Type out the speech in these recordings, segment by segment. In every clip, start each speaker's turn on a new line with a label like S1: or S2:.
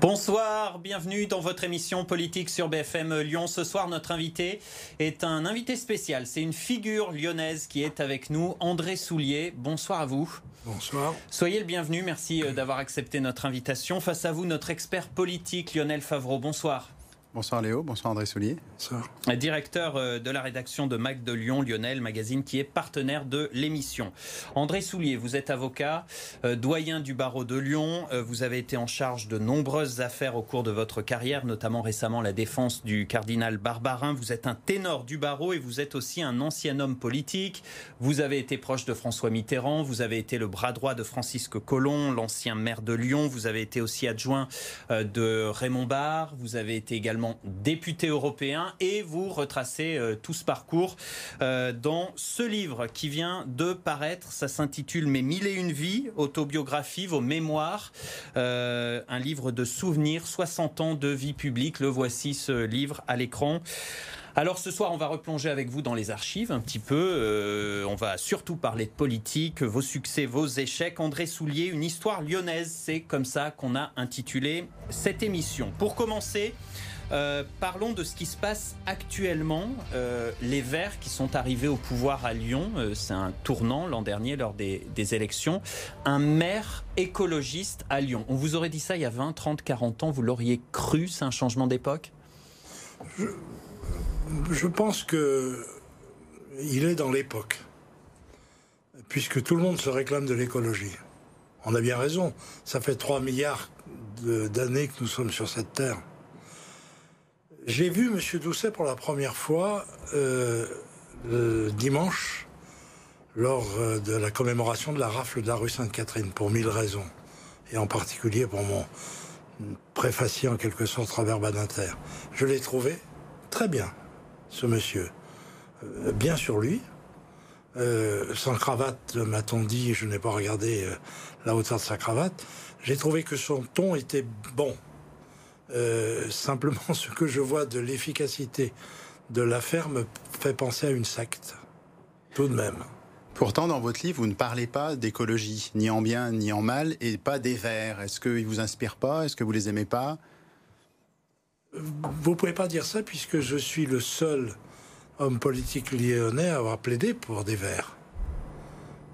S1: Bonsoir, bienvenue dans votre émission politique sur BFM Lyon. Ce soir, notre invité est un invité spécial. C'est une figure lyonnaise qui est avec nous, André Soulier. Bonsoir à vous.
S2: Bonsoir.
S1: Soyez le bienvenu, merci euh, d'avoir accepté notre invitation. Face à vous, notre expert politique, Lionel Favreau. Bonsoir.
S3: Bonsoir Léo, bonsoir André Soulier.
S2: Bonsoir.
S1: Directeur euh, de la rédaction de Mac de Lyon, Lionel, magazine qui est partenaire de l'émission. André Soulier, vous êtes avocat, euh, doyen du barreau de Lyon. Euh, vous avez été en charge de nombreuses affaires au cours de votre carrière, notamment récemment la défense du cardinal Barbarin. Vous êtes un ténor du barreau et vous êtes aussi un ancien homme politique. Vous avez été proche de François Mitterrand, vous avez été le bras droit de Francisque Colomb, l'ancien maire de Lyon. Vous avez été aussi adjoint de Raymond Barre. Vous avez été également député européen et vous retracez euh, tout ce parcours euh, dans ce livre qui vient de paraître. Ça s'intitule Mes mille et une vies, autobiographie, vos mémoires, euh, un livre de souvenirs, 60 ans de vie publique. Le voici ce livre à l'écran. Alors ce soir, on va replonger avec vous dans les archives un petit peu. on va surtout parler de politique, vos succès, vos échecs. André Soulier, une histoire lyonnaise, c'est comme ça qu'on a intitulé cette émission. Pour commencer, euh, parlons de ce qui se passe actuellement. Euh, les Verts qui sont arrivés au pouvoir à Lyon, euh, c'est un tournant l'an dernier lors des, élections. Un maire écologiste à Lyon. On vous aurait dit ça il y a 20, 30, 40 ans, vous l'auriez cru, c'est un changement d'époque?
S2: Je, pense que il est dans l'époque, puisque tout le monde se réclame de l'écologie. On a bien raison, ça fait 3 milliards d'années que nous sommes sur cette terre. J'ai vu M. Doucet pour la première fois euh, le dimanche lors euh, de la commémoration de la rafle de la rue Sainte-Catherine, pour mille raisons, et en particulier pour mon préfacier en quelque sorte Robert Badinter. Je l'ai trouvé très bien, ce monsieur. Euh, bien sur lui, sans cravate, m'a-t-on dit, je n'ai pas regardé la hauteur de sa cravate. J'ai trouvé que son ton était bon. Euh, simplement, ce que je vois de l'efficacité de l'affaire me fait penser à une secte. Tout de même.
S3: Pourtant, dans votre livre, vous ne parlez pas d'écologie, ni en bien ni en mal, et pas des Verts. Est-ce qu'ils vous inspirent pas? Est-ce que vous les aimez pas?
S2: Vous pouvez pas dire ça puisque je suis le seul homme politique lyonnais à avoir plaidé pour des Verts.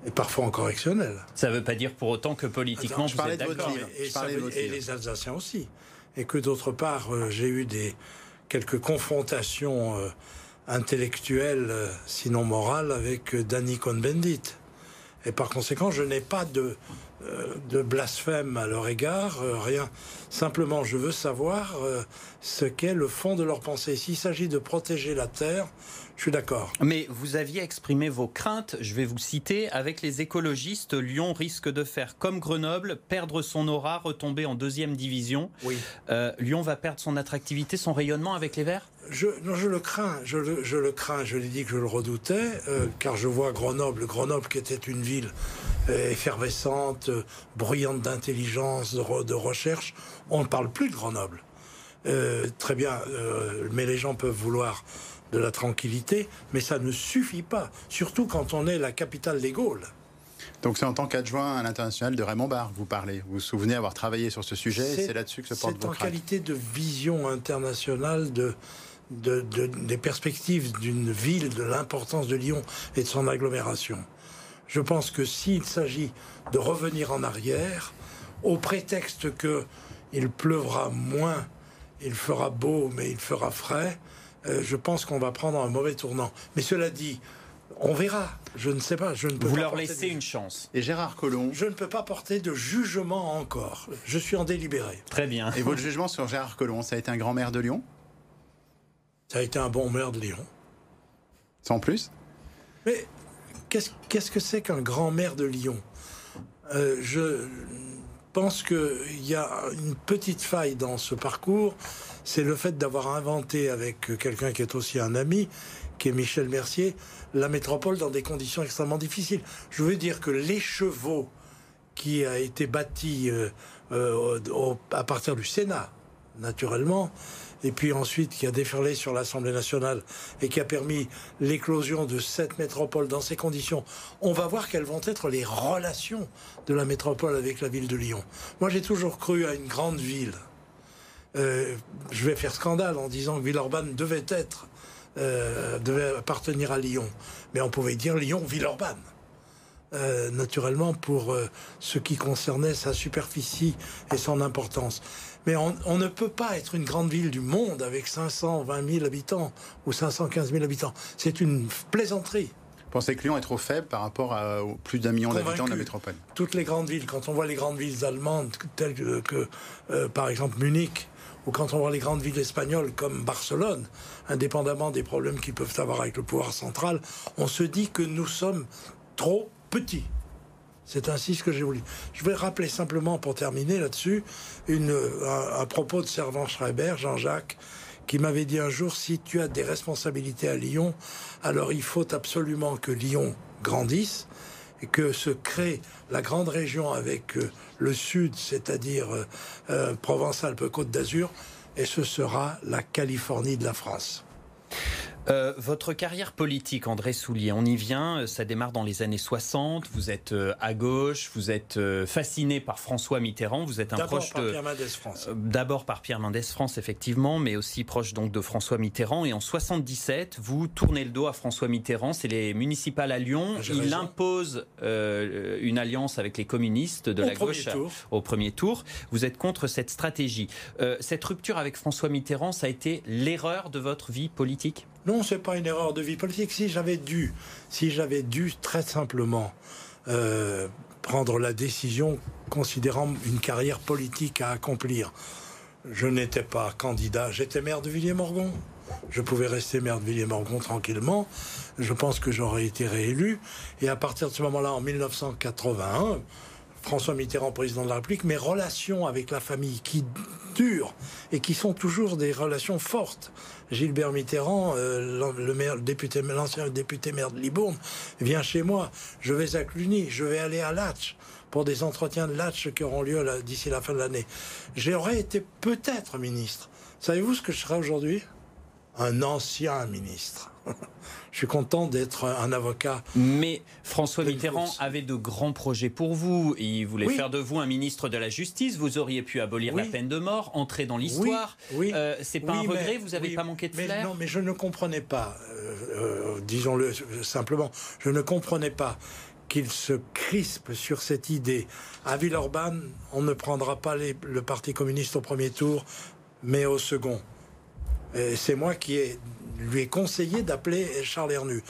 S2: Et parfois en correctionnel.
S1: Ça ne veut pas dire pour autant que politiquement
S3: je vous êtes
S2: d'accord. Et, et les Alsaciens aussi et que d'autre part, euh, j'ai eu des quelques confrontations euh, intellectuelles, euh, sinon morales, avec Danny Cohn-Bendit. Et par conséquent, je n'ai pas de, de blasphème à leur égard, rien. Simplement, je veux savoir ce qu'est le fond de leur pensée. S'il s'agit de protéger la Terre, je suis d'accord.
S1: Mais vous aviez exprimé vos craintes, je vais vous citer, avec les écologistes, Lyon risque de faire comme Grenoble, perdre son aura, retomber en deuxième division.
S2: Oui.
S1: Euh, Lyon va perdre son attractivité, son rayonnement avec les Verts?
S2: Je, non, je le crains, je le, je le crains, je l'ai dit que je le redoutais, euh, car je vois Grenoble, Grenoble qui était une ville euh, effervescente, bruyante d'intelligence, de, de, recherche, on ne parle plus de Grenoble. très bien, mais les gens peuvent vouloir de la tranquillité, mais ça ne suffit pas, surtout quand on est la capitale des Gaules.
S3: Donc c'est en tant qu'adjoint à l'international de Raymond Barre que vous parlez. Vous vous souvenez avoir travaillé sur ce sujet c'est là-dessus que se porte
S2: C'est en qualité de vision internationale de, des perspectives d'une ville, de l'importance de Lyon et de son agglomération. Je pense que s'il s'agit de revenir en arrière, au prétexte que il pleuvra moins, il fera beau, mais il fera frais, euh, je pense qu'on va prendre un mauvais tournant. Mais cela dit, on verra. Je ne sais pas. Je ne peux
S1: Vous
S2: pas
S1: leur laissez une chance.
S3: Et Gérard Collomb
S2: Je ne peux pas porter de jugement encore. Je suis en délibéré.
S1: Très bien.
S3: Et votre jugement sur Gérard Collomb, ça a été un grand maire de Lyon?
S2: Ça a été un bon maire de Lyon.
S3: Sans plus
S2: Mais qu'est-ce que c'est qu'un grand maire de Lyon? Euh, Je pense qu'il y a une petite faille dans ce parcours c'est le fait d'avoir inventé avec quelqu'un qui est aussi un ami, qui est Michel Mercier, la métropole dans des conditions extrêmement difficiles. Je veux dire que l'écheveau qui a été bâti euh, euh, à partir du Sénat, naturellement, et puis ensuite qui a déferlé sur l'Assemblée nationale et qui a permis l'éclosion de cette métropole dans ces conditions, on va voir quelles vont être les relations de la métropole avec la ville de Lyon. Moi j'ai toujours cru à une grande ville je vais faire scandale en disant que Villeurbanne devait être, devait appartenir à Lyon. Mais on pouvait dire Lyon-Villeurbanne. Euh, naturellement pour euh, ce qui concernait sa superficie et son importance. Mais on, ne peut pas être une grande ville du monde avec 520 000 habitants ou 515 000 habitants. C'est une plaisanterie.
S3: Pensez que Lyon est trop faible par rapport à plus d'un million d'habitants de la métropole
S2: Toutes les grandes villes, quand on voit les grandes villes allemandes telles que, euh, par exemple Munich, ou quand on voit les grandes villes espagnoles comme Barcelone, indépendamment des problèmes qu'ils peuvent avoir avec le pouvoir central, on se dit que nous sommes trop petit. C'est ainsi ce que j'ai voulu. Je vais rappeler simplement, pour terminer là-dessus, un, propos de Servan Schreiber, Jean-Jacques, qui m'avait dit un jour, si tu as des responsabilités à Lyon, alors il faut absolument que Lyon grandisse et que se crée la grande région avec euh, le sud, c'est-à-dire euh, euh, Provence-Alpes-Côte d'Azur, et ce sera la Californie de la France.
S1: Euh, votre carrière politique, André Soulier, on y vient, euh, ça démarre dans les années 60, vous êtes euh, à gauche, vous êtes fasciné par François Mitterrand, vous êtes un proche
S2: par Pierre Mendès France.
S1: D'abord par Pierre Mendès France, effectivement, mais aussi proche donc de François Mitterrand. Et en 77, vous tournez le dos à François Mitterrand, c'est les municipales à Lyon. Ah, Il impose une alliance avec les communistes de la gauche au premier tour. Vous êtes contre cette stratégie. cette rupture avec François Mitterrand, ça a été l'erreur de votre vie politique?
S2: Non, c'est pas une erreur de vie politique. Si j'avais dû, si j'avais dû très simplement euh, prendre la décision considérant une carrière politique à accomplir, je n'étais pas candidat. J'étais maire de Villiers-Morgon. Je pouvais rester maire de Villiers-Morgon tranquillement. Je pense que j'aurais été réélu. Et à partir de ce moment-là, en 1981, François Mitterrand, président de la République, mes relations avec la famille qui durent et qui sont toujours des relations fortes. Gilbert Mitterrand, euh, le maire, député, l'ancien député maire de Libourne, vient chez moi. Je vais à Cluny, je vais aller à Latch pour des entretiens de Latch qui auront lieu d'ici la fin de l'année. J'aurais été peut-être ministre. Savez-vous ce que je serai aujourd'hui? Un ancien ministre. je suis content d'être un avocat.
S1: Mais François Mitterrand avait de grands projets pour vous. Il voulait faire de vous un ministre de la Justice. Vous auriez pu abolir la peine de mort, entrer dans l'histoire. Oui. Euh, c'est pas un regret. Vous n'avez pas manqué de
S2: mais
S1: flair.
S2: Non, mais je ne comprenais pas. Euh, euh, disons-le simplement. Je ne comprenais pas qu'il se crispe sur cette idée. À Villeurbanne, on ne prendra pas le Parti communiste au premier tour, mais au second. C'est moi qui ai lui est conseillé d'appeler Charles Hernu.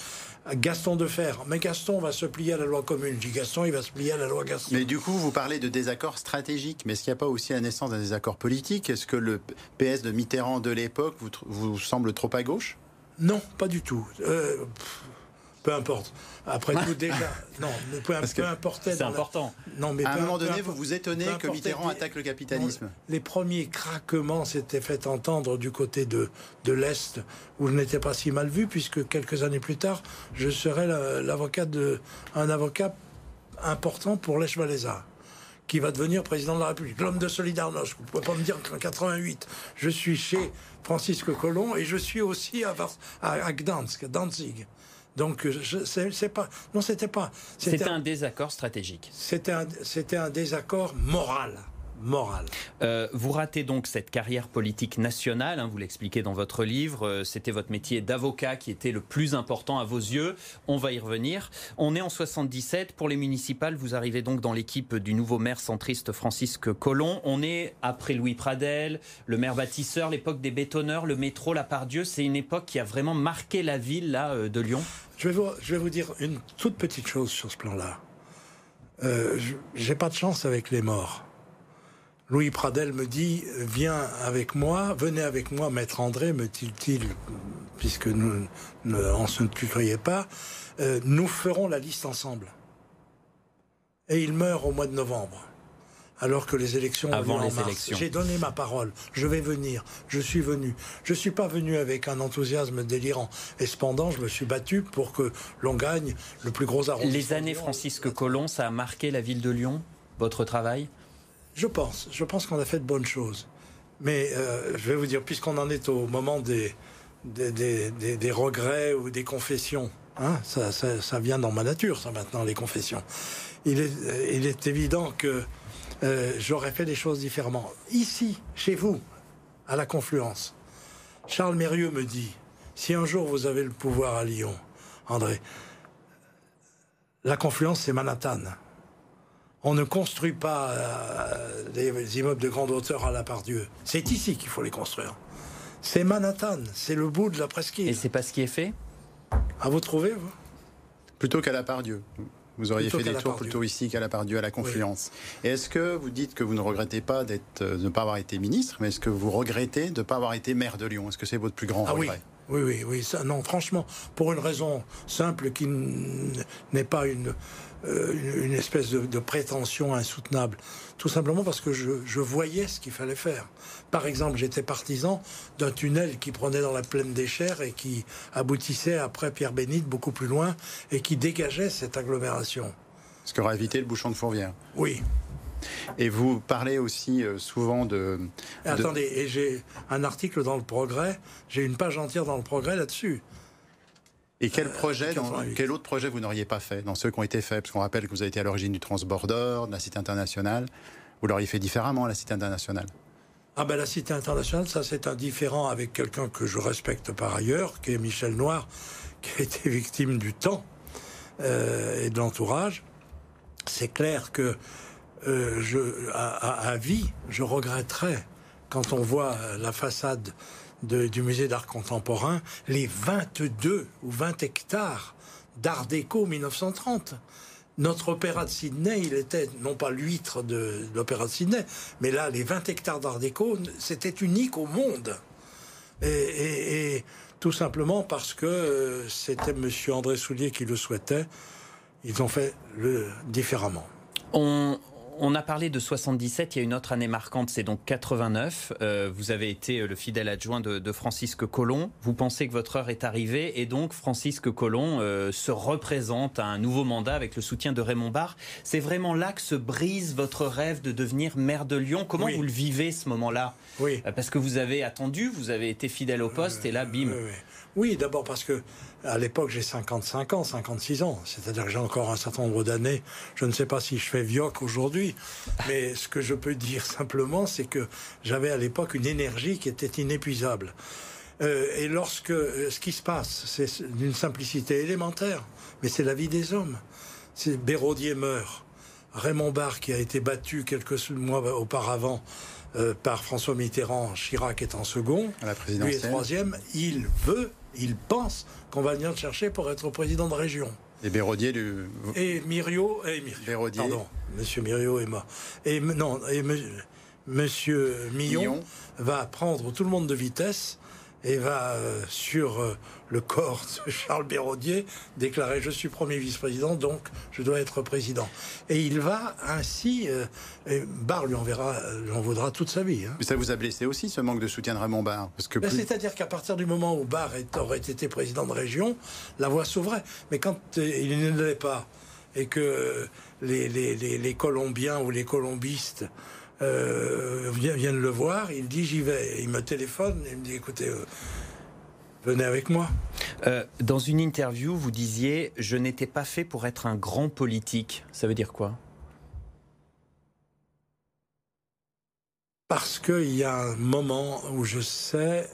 S2: Gaston de Fer. Mais Gaston va se plier à la loi commune. Je dis Gaston, il va se plier à la loi Gaston.
S3: Mais du coup, vous parlez de désaccords stratégiques. Mais est-ce qu'il n'y a pas aussi la naissance d'un désaccord politique? Est-ce que le PS de Mitterrand de l'époque vous, vous semble trop à gauche?
S2: Non, pas du tout. Euh, peu importe. Après tout, déjà, non, peu, peu importe.
S1: C'est important.
S3: Non, mais à un moment donné, vous vous étonnez que Mitterrand attaque le capitalisme.
S2: les premiers craquements s'étaient fait entendre du côté de, de l'Est, où je n'étais pas si mal vu, puisque quelques années plus tard, je serais l'avocat de, un avocat important pour Walesa qui va devenir président de la République. L'homme de Solidarność. Vous ne pouvez pas me dire qu'en 88, je suis chez Francisque Colomb et je suis aussi à, à, à Gdansk, à Danzig. Donc, c'est pas. Non, c'était pas.
S1: C'était un, désaccord stratégique.
S2: C'était un, un désaccord moral morale.
S1: Euh, vous ratez donc cette carrière politique nationale, hein, vous l'expliquez dans votre livre, euh, c'était votre métier d'avocat qui était le plus important à vos yeux, on va y revenir. On est en 77, pour les municipales, vous arrivez donc dans l'équipe du nouveau maire centriste Francisque Colomb, on est après Louis Pradel, le maire bâtisseur, l'époque des bétonneurs, le métro, la Pardieu, c'est une époque qui a vraiment marqué la ville là, euh, de Lyon
S2: je vais, vous, je vais vous dire une toute petite chose sur ce plan-là. J'ai pas de chance avec les morts. Louis Pradel me dit Viens avec moi, venez avec moi, maître André, me dit-il, puisque nous, on se ne tutoyait pas, euh, nous ferons la liste ensemble. Et il meurt au mois de novembre, alors que les élections
S1: avant les élections.
S2: J'ai donné ma parole, je vais venir, je suis venu. Je ne suis pas venu avec un enthousiasme délirant. Et cependant, je me suis battu pour que l'on gagne le plus gros arrondissement.
S1: Les années Francisque Colomb, ça a marqué la ville de Lyon, votre travail?
S2: Je pense. Je pense qu'on a fait de bonnes choses. Mais euh, je vais vous dire, puisqu'on en est au moment des, regrets ou des confessions, hein, ça, vient dans ma nature, ça maintenant, les confessions. Il est, il est évident que euh, j'aurais fait des choses différemment. Ici, chez vous, à la confluence. Charles Mérieux me dit, si un jour vous avez le pouvoir à Lyon, André, la confluence, c'est Manhattan. On ne construit pas euh, des immeubles de grande hauteur à la part Dieu. C'est ici qu'il faut les construire. C'est Manhattan, c'est le bout de la presqu'île.
S1: Et c'est pas ce qui est fait?
S2: À vous trouver, vous?
S3: Plutôt qu'à la part Dieu. Vous auriez fait des tours plutôt ici qu'à la part Dieu, à la confluence. Et est-ce que vous dites que vous ne regrettez pas euh, de ne pas avoir été ministre, mais est-ce que vous regrettez de ne pas avoir été maire de Lyon? Est-ce que c'est votre plus grand
S2: ah
S3: regret?
S2: oui, oui, oui. Ça, non, franchement, pour une raison simple qui n'est pas une, euh, une espèce de, prétention insoutenable. Tout simplement parce que je, je voyais ce qu'il fallait faire. Par exemple, j'étais partisan d'un tunnel qui prenait dans la plaine des Chers et qui aboutissait après Pierre-Bénite beaucoup plus loin et qui dégageait cette agglomération.
S3: Ce qui aurait évité le bouchon de Fourvière.
S2: Oui,
S3: et vous parlez aussi euh, souvent de,
S2: Attendez, et j'ai un article dans le Progrès, j'ai une page entière dans le Progrès là-dessus.
S3: Et quel, euh, projet, quel autre projet vous n'auriez pas fait dans ceux qui ont été faits? Parce qu'on rappelle que vous avez été à l'origine du Transborder, de la Cité internationale. Vous l'auriez fait différemment, la Cité internationale?
S2: Ah ben la Cité internationale, ça c'est indifférent avec quelqu'un que je respecte par ailleurs, qui est Michel Noir, qui a été victime du temps euh, et de l'entourage. C'est clair que euh, je, à, vie, je regretterais, quand on voit la façade du musée d'art contemporain, les 22 ou 20 hectares d'art déco 1930. Notre opéra de Sydney, il était non pas l'huître de, l'opéra de Sydney, mais là, les 20 hectares d'art déco, c'était unique au monde. Et, tout simplement parce que euh, c'était M. André Soulier qui le souhaitait, ils ont fait différemment.
S1: On a parlé de 77, il y a une autre année marquante, c'est donc 89. Euh, vous avez été euh, le fidèle adjoint de, Francisque Colomb. Vous pensez que votre heure est arrivée et donc Francisque Colomb euh, se représente à un nouveau mandat avec le soutien de Raymond Barre. C'est vraiment là que se brise votre rêve de devenir maire de Lyon. Comment vous le vivez ce moment-là?
S2: Oui.
S1: Parce que vous avez attendu, vous avez été fidèle au poste et là, bim.
S2: Oui, d'abord parce que à l'époque j'ai 55 ans, 56 ans, c'est-à-dire que j'ai encore un certain nombre d'années. Je ne sais pas si je fais vioc aujourd'hui, mais ce que je peux dire simplement, c'est que j'avais à l'époque une énergie qui était inépuisable. Euh, et lorsque euh, ce qui se passe, c'est d'une simplicité élémentaire, mais c'est la vie des hommes. C'est Béraudier meurt, Raymond Barre qui a été battu quelques mois auparavant euh, par François Mitterrand, Chirac est en second,
S3: la
S2: lui est troisième, il veut il pense qu'on va venir le chercher pour être président de région.
S3: Et Bérodier du...
S2: Et Mirio... Et Pardon, Monsieur Mirio est mort. Et, non, et Monsieur Millon, va prendre tout le monde de vitesse et va euh, sur euh, le corps de Charles Béraudier déclarer je suis premier vice-président donc je dois être président et il va ainsi euh, Barre lui enverra lui en vaudra toute sa vie hein.
S3: mais ça vous a blessé aussi ce manque de soutien de Raymond Barre?
S2: Parce que ben, c'est-à-dire qu'à partir du moment où Barre aurait été président de région la voix s'ouvrait. Mais quand il ne l'est pas et que les, les, les Colombiens ou les colombistes euh, viennent le voir, il dit j'y vais. Il me téléphone et il me dit écoutez, euh, venez avec moi.
S1: Euh, dans une interview, vous disiez je n'étais pas fait pour être un grand politique. Ça veut dire quoi?
S2: Parce qu'il y a un moment où je sais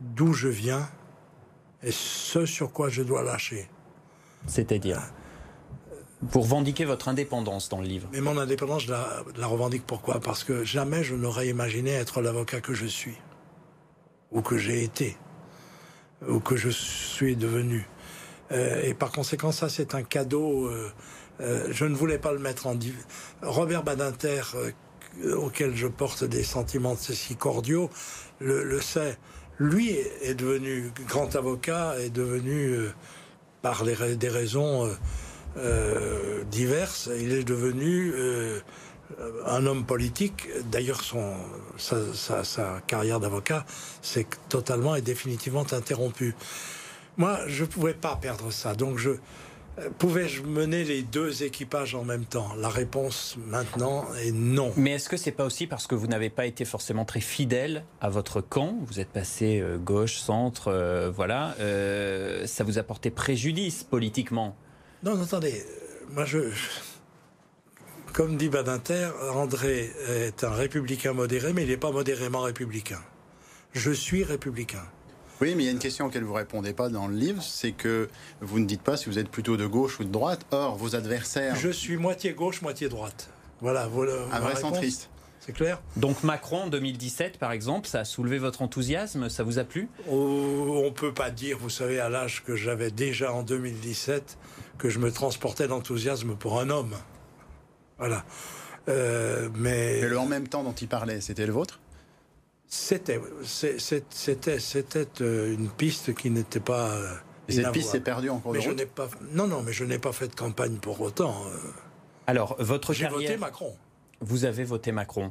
S2: d'où je viens et ce sur quoi je dois lâcher.
S1: C'est-à-dire? Pour revendiquer votre indépendance dans le livre.
S2: Mais mon indépendance, je la, revendique pourquoi? Parce que jamais je n'aurais imaginé être l'avocat que je suis, ou que j'ai été, ou que je suis devenu. Euh, et par conséquent, ça, c'est un cadeau. Euh, euh, je ne voulais pas le mettre en. Robert Badinter, auquel je porte des sentiments si cordiaux, le, sait. Lui est devenu grand avocat, est devenu, par des raisons euh, diverses. Il est devenu euh, un homme politique. D'ailleurs, sa, carrière d'avocat s'est totalement et définitivement interrompue. Moi, je ne pouvais pas perdre ça. Donc, je euh, pouvais-je mener les deux équipages en même temps? La réponse maintenant est non.
S1: Mais est-ce que c'est pas aussi parce que vous n'avez pas été forcément très fidèle à votre camp? Vous êtes passé gauche, centre, voilà. ça vous a porté préjudice politiquement?
S2: Non, attendez, moi je. Comme dit Badinter, André est un républicain modéré, mais il n'est pas modérément républicain. Je suis républicain.
S3: Oui, mais il y a une question auquel vous ne répondez pas dans le livre, c'est que vous ne dites pas si vous êtes plutôt de gauche ou de droite. Or, vos adversaires...
S2: Je suis moitié gauche, moitié droite. Voilà, voilà.
S3: Un vrai centriste.
S2: C'est clair?
S1: Donc Macron en 2017, par exemple, ça a soulevé votre enthousiasme Ça vous a plu?
S2: Oh, On ne peut pas dire, vous savez, à l'âge que j'avais déjà en 2017, que je me transportais d'enthousiasme pour un homme. Voilà.
S3: Euh, mais... Et le en même temps dont il parlait, c'était le vôtre?
S2: C'était, c'était, c'était euh, une piste qui n'était pas. Euh,
S3: Et cette piste s'est perdue encore
S2: mais je n'ai pas, Non, non, mais je n'ai pas fait de campagne pour autant.
S1: Alors, votre
S2: J'ai voté Macron.
S1: Vous avez voté Macron.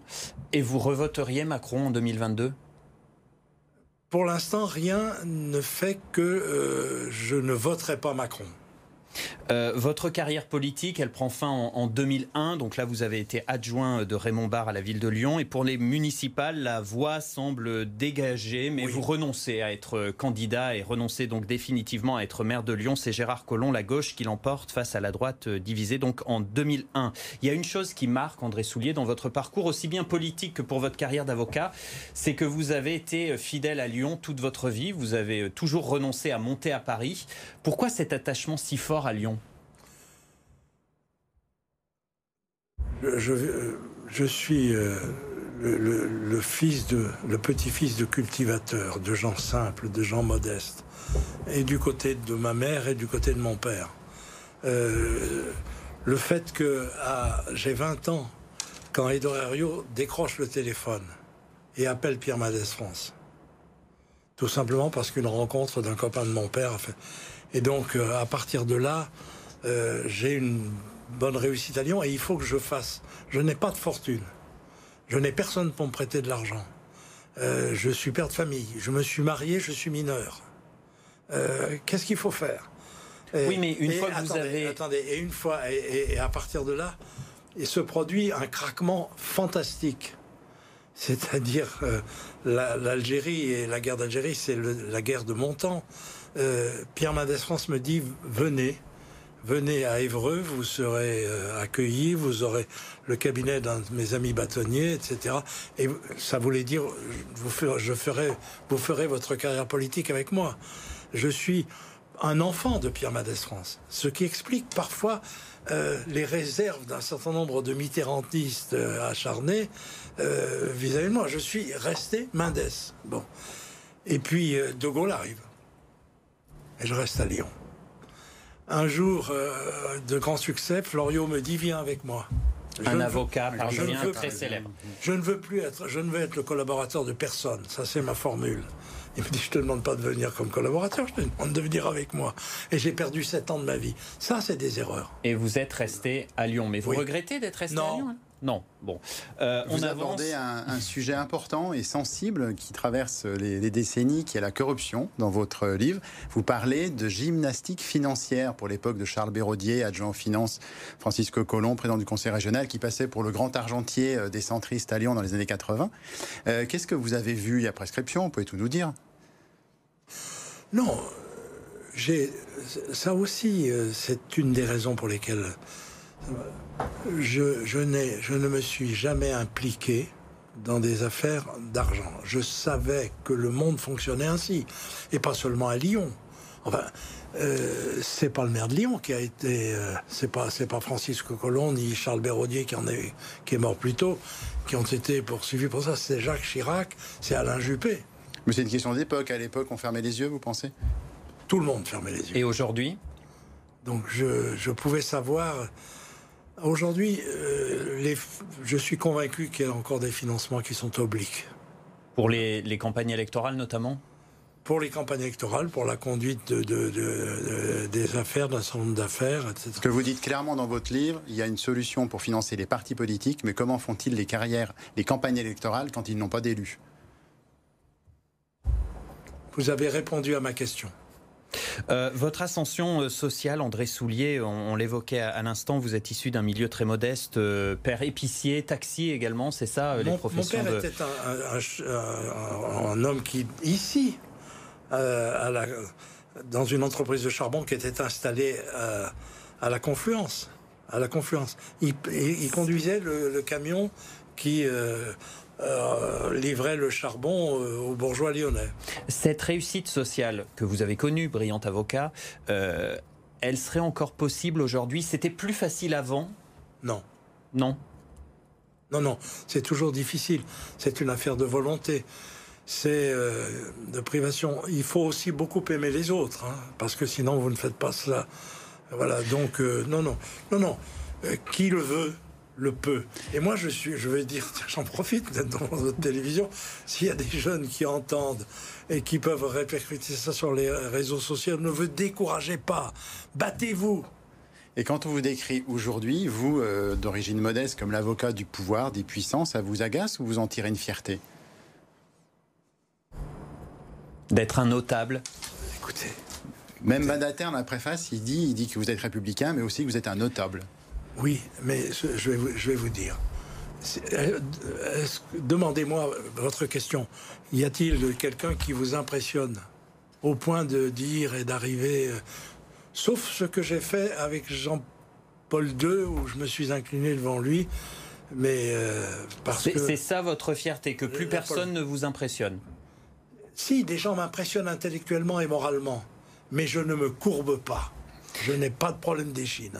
S1: Et vous revoteriez Macron en 2022
S2: Pour l'instant, rien ne fait que je ne voterai pas Macron.
S1: Euh, votre carrière politique, elle prend fin en, 2001. Donc là, vous avez été adjoint de Raymond Barre à la ville de Lyon. Et pour les municipales, la voie semble dégagée, mais vous renoncez à être candidat et renoncez donc définitivement à être maire de Lyon. C'est Gérard Collomb, la gauche, qui l'emporte face à la droite divisée donc en 2001. Il y a une chose qui marque, André Soulier, dans votre parcours, aussi bien politique que pour votre carrière d'avocat, c'est que vous avez été fidèle à Lyon toute votre vie. Vous avez toujours renoncé à monter à Paris. Pourquoi cet attachement si fort à Lyon
S2: je, suis euh, le, fils de, le petit-fils de cultivateurs, de gens simples, de gens modestes, et du côté de ma mère et du côté de mon père. Euh, le fait que j'ai 20 ans, quand Edo décroche le téléphone et appelle Pierre Mendès France, tout simplement parce qu'une rencontre d'un copain de mon père a fait. Et donc, euh, à partir de là, j'ai une bonne réussite à Lyon et il faut que je fasse. Je n'ai pas de fortune. Je n'ai personne pour me prêter de l'argent. Euh, je suis père de famille. Je me suis marié, je suis mineur. Euh, qu'est-ce qu'il faut faire?
S1: Oui, mais une fois que vous avez...
S2: Attendez, et une fois, et, à partir de là, il se produit un craquement fantastique. C'est-à-dire, euh, l'Algérie et la guerre d'Algérie, c'est la guerre de mon temps. Pierre Mendès France me dit, venez, venez à Évreux, vous serez euh, accueillis, vous aurez le cabinet d'un de mes amis bâtonniers, etc. Et ça voulait dire, vous, je ferai, vous ferez votre carrière politique avec moi. Je suis un enfant de Pierre Mendès France, ce qui explique parfois euh, les réserves d'un certain nombre de mitterrandistes euh, acharnés vis-à-vis de moi. Je suis resté Mendès. Bon. Et puis De Gaulle arrive. Et je reste à Lyon. Un jour euh, de grand succès, Florio me dit Viens avec moi.
S1: un avocat veux, très célèbre.
S2: Je ne veux plus être, je ne veux être le collaborateur de personne. Ça, c'est ma formule. Il me dit, je te demande pas de venir comme collaborateur, je te demande de venir avec moi. Et j'ai perdu sept ans de ma vie. Ça, c'est des erreurs.
S1: Et vous êtes resté à Lyon. Mais vous regrettez d'être resté à Lyon hein non. Bon.
S3: Euh, Vous on abordez un, sujet important et sensible qui traverse les, décennies, qui est la corruption dans votre livre. Vous parlez de gymnastique financière pour l'époque de Charles Béraudier, adjoint aux finances, Francisco Colomb, président du conseil régional, qui passait pour le grand argentier euh, des centristes à Lyon dans les années 80. Euh, qu'est-ce que vous avez vu? Il y a prescription, vous pouvez tout nous dire.
S2: Non, j'ai ça aussi, c'est une des raisons pour lesquelles je ne me suis jamais impliqué dans des affaires d'argent. Je savais que le monde fonctionnait ainsi, et pas seulement à Lyon. Enfin, euh, c'est pas le maire de Lyon qui a été, euh, c'est pas c'est pas Francisco Colomb ni Charles Béraudier qui en est qui est mort plus tôt, qui ont été poursuivis pour ça. C'est Jacques Chirac, c'est Alain Juppé.
S3: Mais c'est une question d'époque. À l'époque, on fermait les yeux, vous pensez?
S2: Tout le monde fermait les yeux.
S1: Et aujourd'hui?
S2: Donc je, je pouvais savoir Aujourd'hui, euh, je suis convaincu qu'il y a encore des financements qui sont obliques.
S1: Pour les, campagnes électorales notamment?
S2: Pour les campagnes électorales, pour la conduite des affaires, d'un certain nombre d'affaires, etc.
S3: Ce que vous dites clairement dans votre livre, il y a une solution pour financer les partis politiques, mais comment font-ils les carrières, les campagnes électorales quand ils n'ont pas d'élus?
S2: Vous avez répondu à ma question.
S1: Euh, votre ascension euh, sociale, André Soulier, on, l'évoquait à, l'instant, vous êtes issu d'un milieu très modeste, euh, père épicier, taxi également, c'est ça les professions
S2: Mon père était un, homme qui, ici, à la, dans une entreprise de charbon qui était installée à la Confluence. À la Confluence. Il, conduisait le, camion qui livrait le charbon aux bourgeois lyonnais.
S1: Cette réussite sociale que vous avez connue, brillant avocat, elle serait encore possible aujourd'hui? C'était plus facile avant?
S2: Non.
S1: Non?
S2: Non, non, c'est toujours difficile. C'est une affaire de volonté. C'est de privation. Il faut aussi beaucoup aimer les autres, hein, parce que sinon vous ne faites pas cela. Voilà, donc non, non, non, non. qui le veut? Le peut. Et moi, je suis, je vais dire, j'en profite d'être dans votre télévision, s'il y a des jeunes qui entendent et qui peuvent répercuter ça sur les réseaux sociaux, ne vous découragez pas, battez-vous.
S3: Et quand on vous décrit aujourd'hui, vous, euh, d'origine modeste, comme l'avocat du pouvoir, des puissances, ça vous agace ou vous en tirez une fierté?
S1: D'être un notable
S2: Écoutez.
S3: Même mandataire dans la préface, il dit, il dit que vous êtes républicain, mais aussi que vous êtes un notable.
S2: Oui, mais je vais vous, je vais vous dire. Euh, demandez-moi votre question. Y a-t-il quelqu'un qui vous impressionne au point de dire et d'arriver, euh, sauf ce que j'ai fait avec Jean-Paul II, où je me suis incliné devant lui, mais euh, parce que...
S1: C'est ça votre fierté, que plus personne ne vous impressionne
S2: Si, des gens m'impressionnent intellectuellement et moralement, mais je ne me courbe pas. Je n'ai pas de problème d'échine.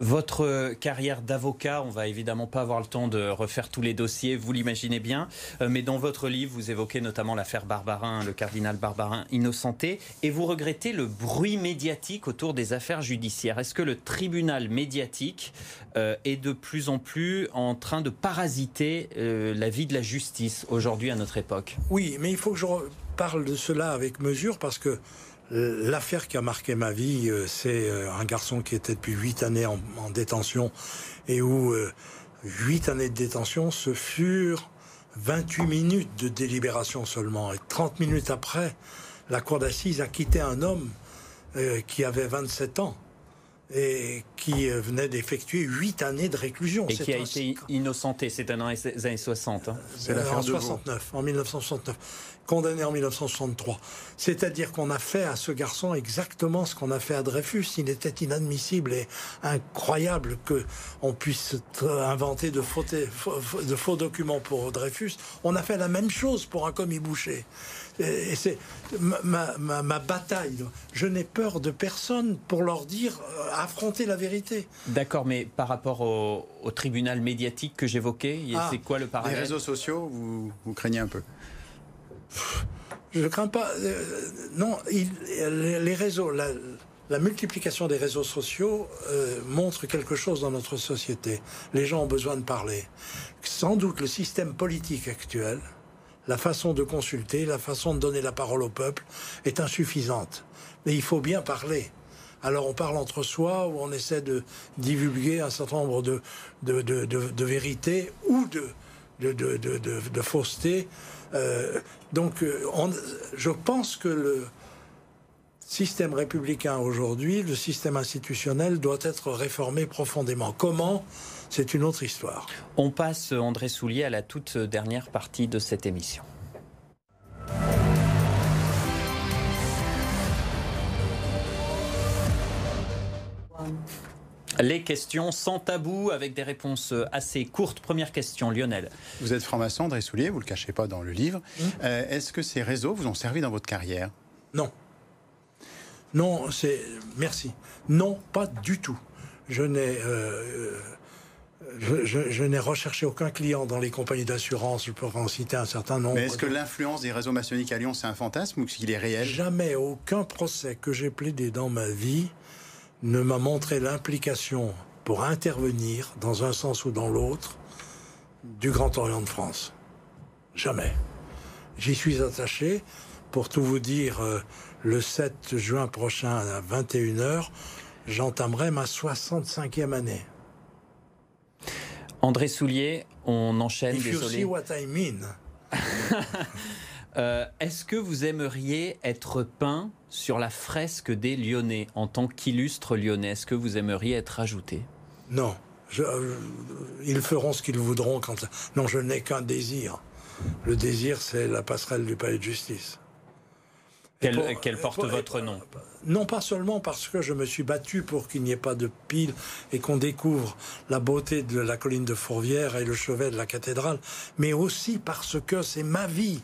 S1: Votre carrière d'avocat, on va évidemment pas avoir le temps de refaire tous les dossiers, vous l'imaginez bien, euh, mais dans votre livre, vous évoquez notamment l'affaire Barbarin, le cardinal Barbarin innocenté, et vous regrettez le bruit médiatique autour des affaires judiciaires. Est-ce que le tribunal médiatique euh, est de plus en plus en train de parasiter euh, la vie de la justice aujourd'hui à notre époque?
S2: Oui, mais il faut que je parle de cela avec mesure parce que L'affaire qui a marqué ma vie, euh, c'est euh, un garçon qui était depuis huit années en, détention et où euh, huit années de détention, ce furent 28 minutes de délibération seulement. Et 30 minutes après, la cour d'assises a quitté un homme qui avait 27 ans et qui venait d'effectuer huit années de réclusion.
S1: Et qui a été innocenté, c'est dans les années 60. Hein.
S2: C'est l'affaire en 69, en 1969 condamné en 1963. C'est-à-dire qu'on a fait à ce garçon exactement ce qu'on a fait à Dreyfus. Il était inadmissible et incroyable que on puisse inventer de faux, de faux documents pour Dreyfus. On a fait la même chose pour un commis boucher. Et c'est ma, bataille. Je n'ai peur de personne pour leur dire euh, affronter la vérité.
S1: D'accord, mais par rapport au, tribunal médiatique que j'évoquais, ah. c'est quoi le parallèle?
S3: Les réseaux sociaux, vous, vous craignez un peu?
S2: Je crains pas. Euh, non, les réseaux, la, multiplication des réseaux sociaux euh, montre quelque chose dans notre société. Les gens ont besoin de parler. Sans doute le système politique actuel, la façon de consulter, la façon de donner la parole au peuple est insuffisante. Mais il faut bien parler. Alors on parle entre soi ou on essaie de divulguer un certain nombre de vérités ou de, de, fausseté euh, donc, euh, je pense que le système républicain aujourd'hui, le système institutionnel, doit être réformé profondément. Comment? C'est une autre histoire.
S1: On passe, André Soulier, à la toute dernière partie de cette émission. Les questions sans tabou avec des réponses assez courtes. Première question, Lionel.
S3: Vous êtes franc-maçon, André Soulier, vous ne le cachez pas dans le livre. Mmh. Euh, est-ce que ces réseaux vous ont servi dans votre carrière?
S2: Non. Non, c'est. Merci. Non, pas du tout. Je n'ai. Euh, je, n'ai recherché aucun client dans les compagnies d'assurance. Je peux en citer un certain nombre.
S3: Mais est-ce que l'influence des réseaux maçonniques à Lyon, c'est un fantasme ou qu'il est réel?
S2: Jamais aucun procès que j'ai plaidé dans ma vie ne m'a montré l'implication pour intervenir dans un sens ou dans l'autre du Grand Orient de France. Jamais. J'y suis attaché. Pour tout vous dire, euh, le 7 juin prochain à 21h, j'entamerai ma 65e année.
S1: André Soulier, on enchaîne.
S2: If you see what I mean.
S1: Euh, est-ce que vous aimeriez être peint sur la fresque des Lyonnais en tant qu'illustre lyonnais? Est-ce que vous aimeriez être ajouté?
S2: Non. Euh, ils feront ce qu'ils voudront quand. Non, je n'ai qu'un désir. Le désir, c'est la passerelle du palais de justice.
S1: qu'elle porte votre nom
S2: Non pas seulement parce que je me suis battu pour qu'il n'y ait pas de pile et qu'on découvre la beauté de la colline de Fourvière et le chevet de la cathédrale, mais aussi parce que c'est ma vie.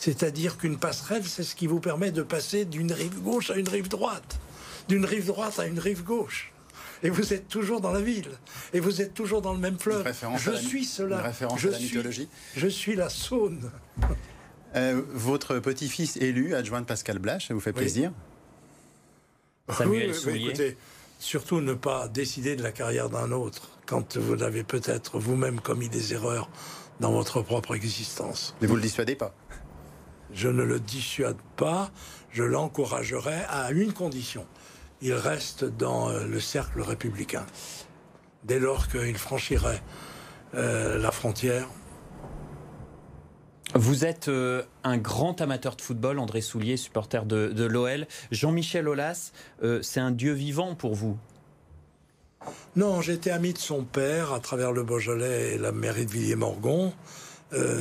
S2: C'est-à-dire qu'une passerelle, c'est ce qui vous permet de passer d'une rive gauche à une rive droite, d'une rive droite à une rive gauche. Et vous êtes toujours dans la ville. Et vous êtes toujours dans le même fleuve.
S3: Je suis cela. référence je à la mythologie.
S2: je suis la Saône.
S3: Euh, votre petit-fils élu, adjoint de Pascal Blache, ça vous fait plaisir?
S1: Samuel oui,
S2: écoutez, surtout ne pas décider de la carrière d'un autre quand vous avez peut-être vous-même commis des erreurs dans votre propre existence.
S3: Mais vous ne le dissuadez pas
S2: je ne le dissuade pas, je l'encouragerai à une condition. Il reste dans euh, le cercle républicain. Dès lors qu'il franchirait euh, la frontière.
S1: Vous êtes euh, un grand amateur de football, André Soulier, supporter de, l'OL. Jean-Michel Aulas, c'est un dieu vivant pour vous
S2: Non, j'étais ami de son père à travers le Beaujolais et la mairie de Villiers-Morgon.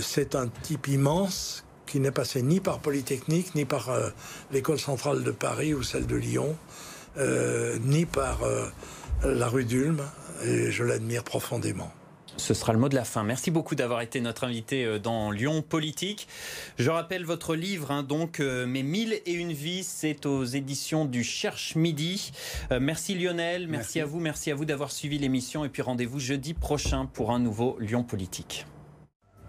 S2: c'est un type immense qui n'est passé ni par Polytechnique, ni par euh, l'école centrale de Paris ou celle de Lyon, euh, ni par euh, la rue d'Ulm, et je l'admire profondément.
S1: Ce sera le mot de la fin. Merci beaucoup d'avoir été notre invité dans Lyon Politique. Je rappelle votre livre, hein, donc Mes mille et une vies, c'est aux éditions du Cherche Midi. merci Lionel, merci, merci à vous, merci à vous d'avoir suivi l'émission et puis rendez-vous jeudi prochain pour un nouveau Lyon Politique.